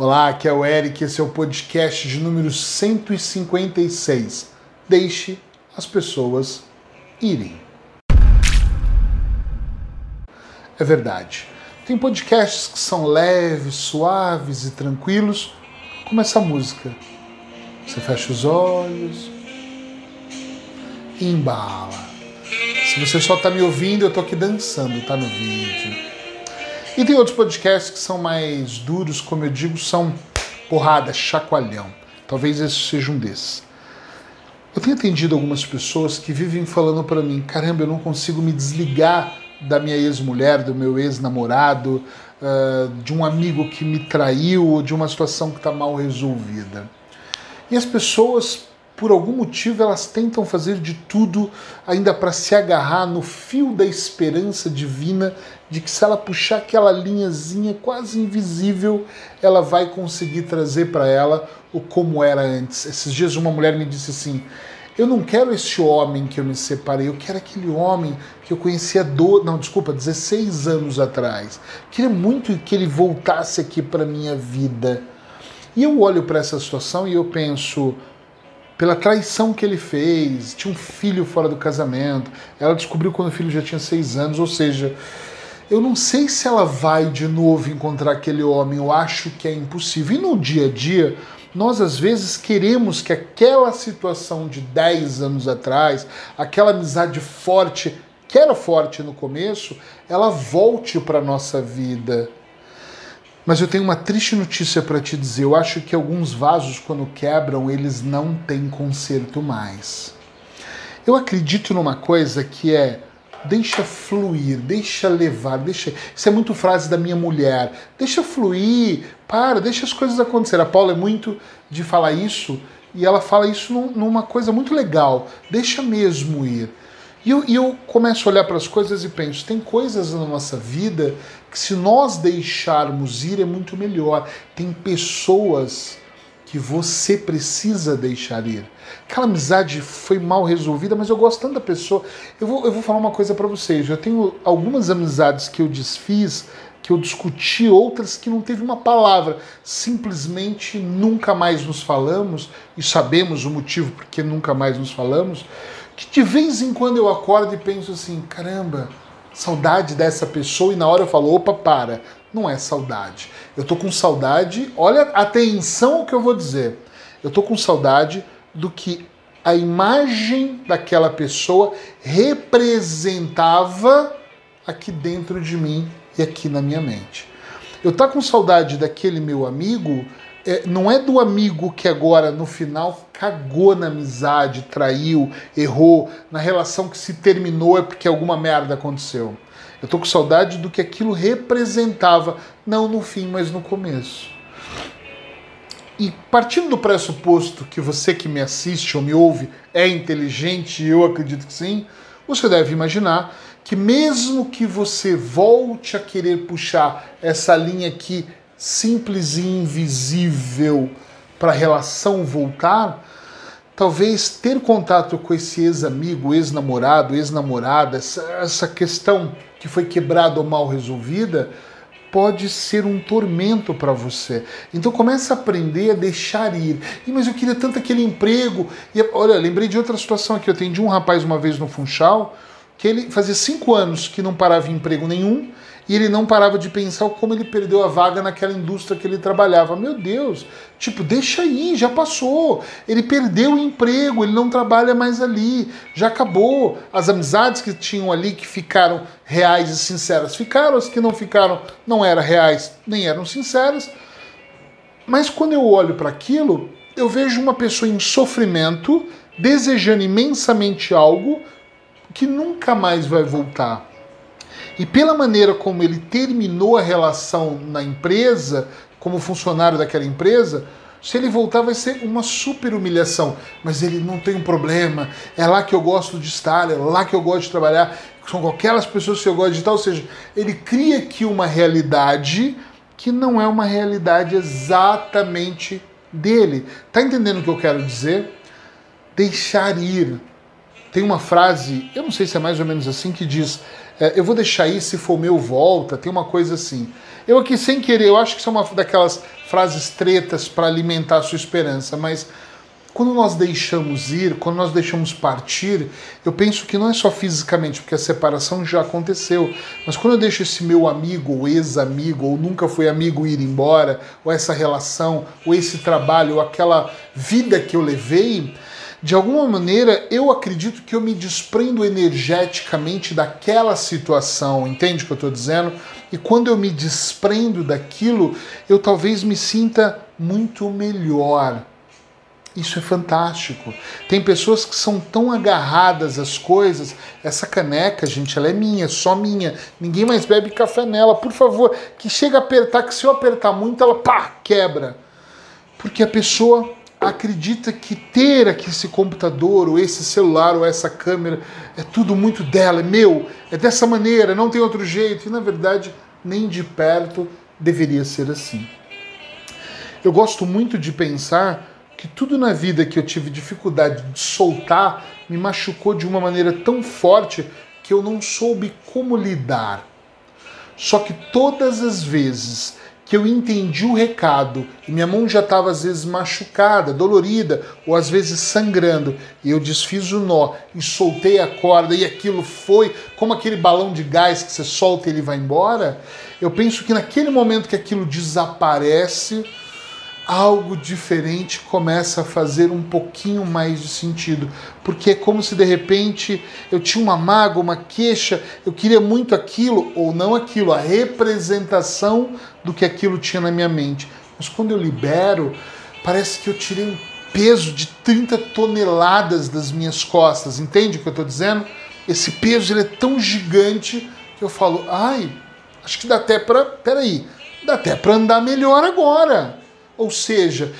Olá, aqui é o Eric, esse é o podcast de número 156. Deixe as pessoas irem. É verdade. Tem podcasts que são leves, suaves e tranquilos, como essa música. Você fecha os olhos e embala. Se você só está me ouvindo, eu estou aqui dançando, tá no vídeo. E tem outros podcasts que são mais duros, como eu digo, são porrada, chacoalhão. Talvez esse seja um desses. Eu tenho atendido algumas pessoas que vivem falando para mim: caramba, eu não consigo me desligar da minha ex-mulher, do meu ex-namorado, de um amigo que me traiu, ou de uma situação que está mal resolvida. E as pessoas por algum motivo elas tentam fazer de tudo ainda para se agarrar no fio da esperança divina de que se ela puxar aquela linhazinha quase invisível, ela vai conseguir trazer para ela o como era antes. Esses dias uma mulher me disse assim: "Eu não quero esse homem que eu me separei, eu quero aquele homem que eu conhecia do, não, desculpa, 16 anos atrás. Queria muito que ele voltasse aqui para minha vida." E eu olho para essa situação e eu penso, pela traição que ele fez, tinha um filho fora do casamento, ela descobriu quando o filho já tinha seis anos, ou seja, eu não sei se ela vai de novo encontrar aquele homem, eu acho que é impossível. E no dia a dia, nós às vezes queremos que aquela situação de 10 anos atrás, aquela amizade forte, que era forte no começo, ela volte para nossa vida. Mas eu tenho uma triste notícia para te dizer. Eu acho que alguns vasos, quando quebram, eles não têm conserto mais. Eu acredito numa coisa que é deixa fluir, deixa levar, deixa. Isso é muito frase da minha mulher. Deixa fluir, para, deixa as coisas acontecer. A Paula é muito de falar isso e ela fala isso numa coisa muito legal. Deixa mesmo ir. E eu, eu começo a olhar para as coisas e penso: tem coisas na nossa vida que, se nós deixarmos ir, é muito melhor. Tem pessoas que você precisa deixar ir. Aquela amizade foi mal resolvida, mas eu gosto tanto da pessoa. Eu vou, eu vou falar uma coisa para vocês. Eu tenho algumas amizades que eu desfiz, que eu discuti, outras que não teve uma palavra. Simplesmente nunca mais nos falamos e sabemos o motivo porque nunca mais nos falamos que de vez em quando eu acordo e penso assim, caramba, saudade dessa pessoa, e na hora eu falo, opa, para, não é saudade. Eu tô com saudade, olha, atenção ao que eu vou dizer. Eu tô com saudade do que a imagem daquela pessoa representava aqui dentro de mim e aqui na minha mente. Eu tá com saudade daquele meu amigo é, não é do amigo que agora no final cagou na amizade, traiu, errou, na relação que se terminou é porque alguma merda aconteceu. Eu tô com saudade do que aquilo representava, não no fim, mas no começo. E partindo do pressuposto que você que me assiste ou me ouve é inteligente, eu acredito que sim, você deve imaginar que mesmo que você volte a querer puxar essa linha aqui simples e invisível para a relação voltar, talvez ter contato com esse ex-amigo, ex-namorado, ex-namorada, essa, essa questão que foi quebrada ou mal resolvida, pode ser um tormento para você. Então comece a aprender a deixar ir. E, mas eu queria tanto aquele emprego. E olha, lembrei de outra situação aqui. Eu atendi um rapaz uma vez no Funchal que ele fazia cinco anos que não parava em emprego nenhum e ele não parava de pensar como ele perdeu a vaga naquela indústria que ele trabalhava. Meu Deus, tipo, deixa aí, já passou. Ele perdeu o emprego, ele não trabalha mais ali, já acabou. As amizades que tinham ali que ficaram reais e sinceras ficaram, as que não ficaram não eram reais nem eram sinceras. Mas quando eu olho para aquilo, eu vejo uma pessoa em sofrimento, desejando imensamente algo que nunca mais vai voltar. E pela maneira como ele terminou a relação na empresa, como funcionário daquela empresa, se ele voltar vai ser uma super humilhação. Mas ele não tem um problema, é lá que eu gosto de estar, é lá que eu gosto de trabalhar, são aquelas pessoas que eu gosto de estar. Ou seja, ele cria aqui uma realidade que não é uma realidade exatamente dele. Tá entendendo o que eu quero dizer? Deixar ir tem uma frase, eu não sei se é mais ou menos assim, que diz: é, eu vou deixar aí, se for meu, volta, tem uma coisa assim. Eu aqui, sem querer, eu acho que isso é uma daquelas frases tretas para alimentar a sua esperança, mas quando nós deixamos ir, quando nós deixamos partir, eu penso que não é só fisicamente, porque a separação já aconteceu, mas quando eu deixo esse meu amigo, ou ex-amigo, ou nunca foi amigo ir embora, ou essa relação, ou esse trabalho, ou aquela vida que eu levei, de alguma maneira eu acredito que eu me desprendo energeticamente daquela situação, entende o que eu estou dizendo? E quando eu me desprendo daquilo, eu talvez me sinta muito melhor. Isso é fantástico. Tem pessoas que são tão agarradas às coisas. Essa caneca, gente, ela é minha, só minha. Ninguém mais bebe café nela, por favor. Que chega a apertar, que se eu apertar muito, ela pá, quebra. Porque a pessoa acredita que ter aqui esse computador, ou esse celular, ou essa câmera, é tudo muito dela, é meu, é dessa maneira, não tem outro jeito. E na verdade, nem de perto deveria ser assim. Eu gosto muito de pensar que tudo na vida que eu tive dificuldade de soltar me machucou de uma maneira tão forte que eu não soube como lidar. Só que todas as vezes que eu entendi o recado e minha mão já estava às vezes machucada, dolorida ou às vezes sangrando, e eu desfiz o nó e soltei a corda e aquilo foi como aquele balão de gás que você solta e ele vai embora. Eu penso que naquele momento que aquilo desaparece, algo diferente começa a fazer um pouquinho mais de sentido. Porque é como se de repente eu tinha uma mágoa, uma queixa, eu queria muito aquilo ou não aquilo, a representação do que aquilo tinha na minha mente. Mas quando eu libero, parece que eu tirei um peso de 30 toneladas das minhas costas. Entende o que eu estou dizendo? Esse peso ele é tão gigante que eu falo, ai, acho que dá até para, peraí, dá até para andar melhor agora ou seja,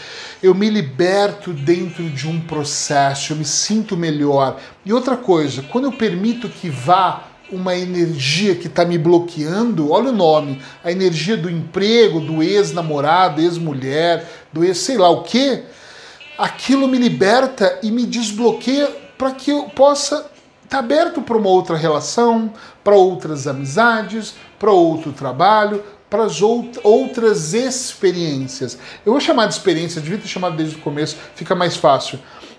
eu me liberto dentro de um processo, eu me sinto melhor. E outra coisa, quando eu permito que vá uma energia que está me bloqueando, olha o nome, a energia do emprego, do ex-namorado, ex-mulher, do ex sei lá o que, aquilo me liberta e me desbloqueia para que eu possa estar tá aberto para uma outra relação, para outras amizades, para outro trabalho, para as outras experiências. Eu vou chamar de experiência, devia ter chamado desde o começo, fica mais fácil.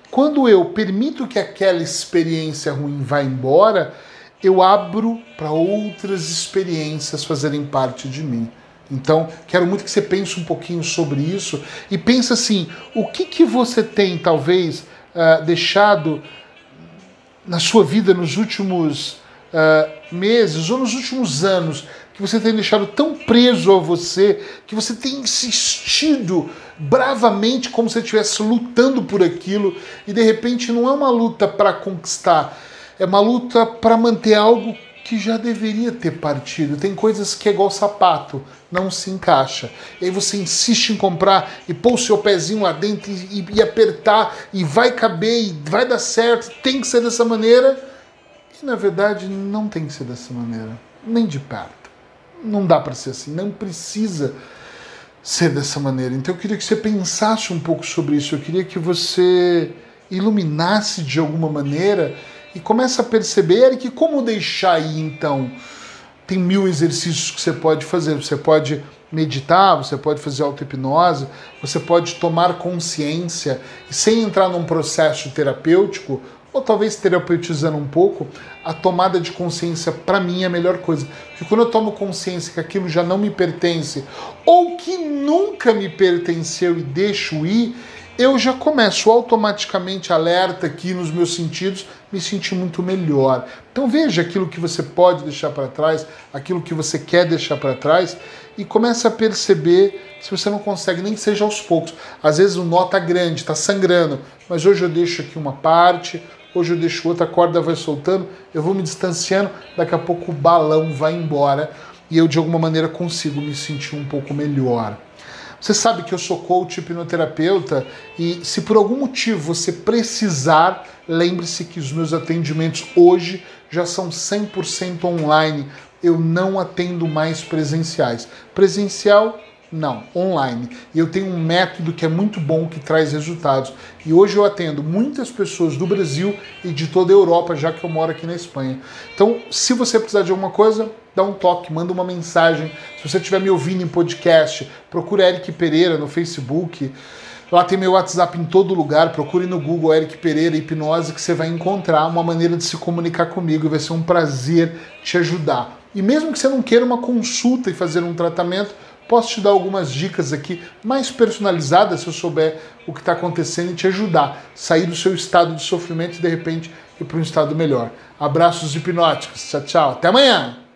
Quando eu permito que aquela experiência ruim vá embora, eu abro para outras experiências fazerem parte de mim. Então, quero muito que você pense um pouquinho sobre isso e pense assim: o que, que você tem, talvez, uh, deixado na sua vida nos últimos uh, meses ou nos últimos anos que você tem deixado tão preso a você, que você tem insistido bravamente como se estivesse lutando por aquilo e de repente não é uma luta para conquistar, é uma luta para manter algo que já deveria ter partido. Tem coisas que é igual sapato, não se encaixa. E aí você insiste em comprar e pôr o seu pezinho lá dentro e, e apertar e vai caber e vai dar certo, tem que ser dessa maneira. E na verdade não tem que ser dessa maneira, nem de perto não dá para ser assim, não precisa ser dessa maneira. Então eu queria que você pensasse um pouco sobre isso, eu queria que você iluminasse de alguma maneira e comece a perceber que como deixar aí então. Tem mil exercícios que você pode fazer. Você pode meditar, você pode fazer auto-hipnose, você pode tomar consciência e sem entrar num processo terapêutico, ou talvez terapeutizando um pouco, a tomada de consciência para mim é a melhor coisa. Porque quando eu tomo consciência que aquilo já não me pertence, ou que nunca me pertenceu e deixo ir, eu já começo automaticamente alerta aqui nos meus sentidos, me sentir muito melhor. Então veja aquilo que você pode deixar para trás, aquilo que você quer deixar para trás e comece a perceber se você não consegue, nem que seja aos poucos. Às vezes o nó tá grande, tá sangrando, mas hoje eu deixo aqui uma parte, hoje eu deixo outra, a corda vai soltando, eu vou me distanciando, daqui a pouco o balão vai embora e eu de alguma maneira consigo me sentir um pouco melhor. Você sabe que eu sou coach hipnoterapeuta e se por algum motivo você precisar, lembre-se que os meus atendimentos hoje já são 100% online. Eu não atendo mais presenciais. Presencial Não, online. E eu tenho um método que é muito bom, que traz resultados. E hoje eu atendo muitas pessoas do Brasil e de toda a Europa, já que eu moro aqui na Espanha. Então, se você precisar de alguma coisa, dá um toque, manda uma mensagem. Se você estiver me ouvindo em podcast, procura Eric Pereira no Facebook. Lá tem meu WhatsApp em todo lugar. Procure no Google Eric Pereira Hipnose que você vai encontrar uma maneira de se comunicar comigo e vai ser um prazer te ajudar. E mesmo que você não queira uma consulta e fazer um tratamento, posso te dar algumas dicas aqui mais personalizadas se eu souber o que está acontecendo e te ajudar a sair do seu estado de sofrimento e de repente ir para um estado melhor. Abraços hipnóticos. Tchau, tchau. Até amanhã!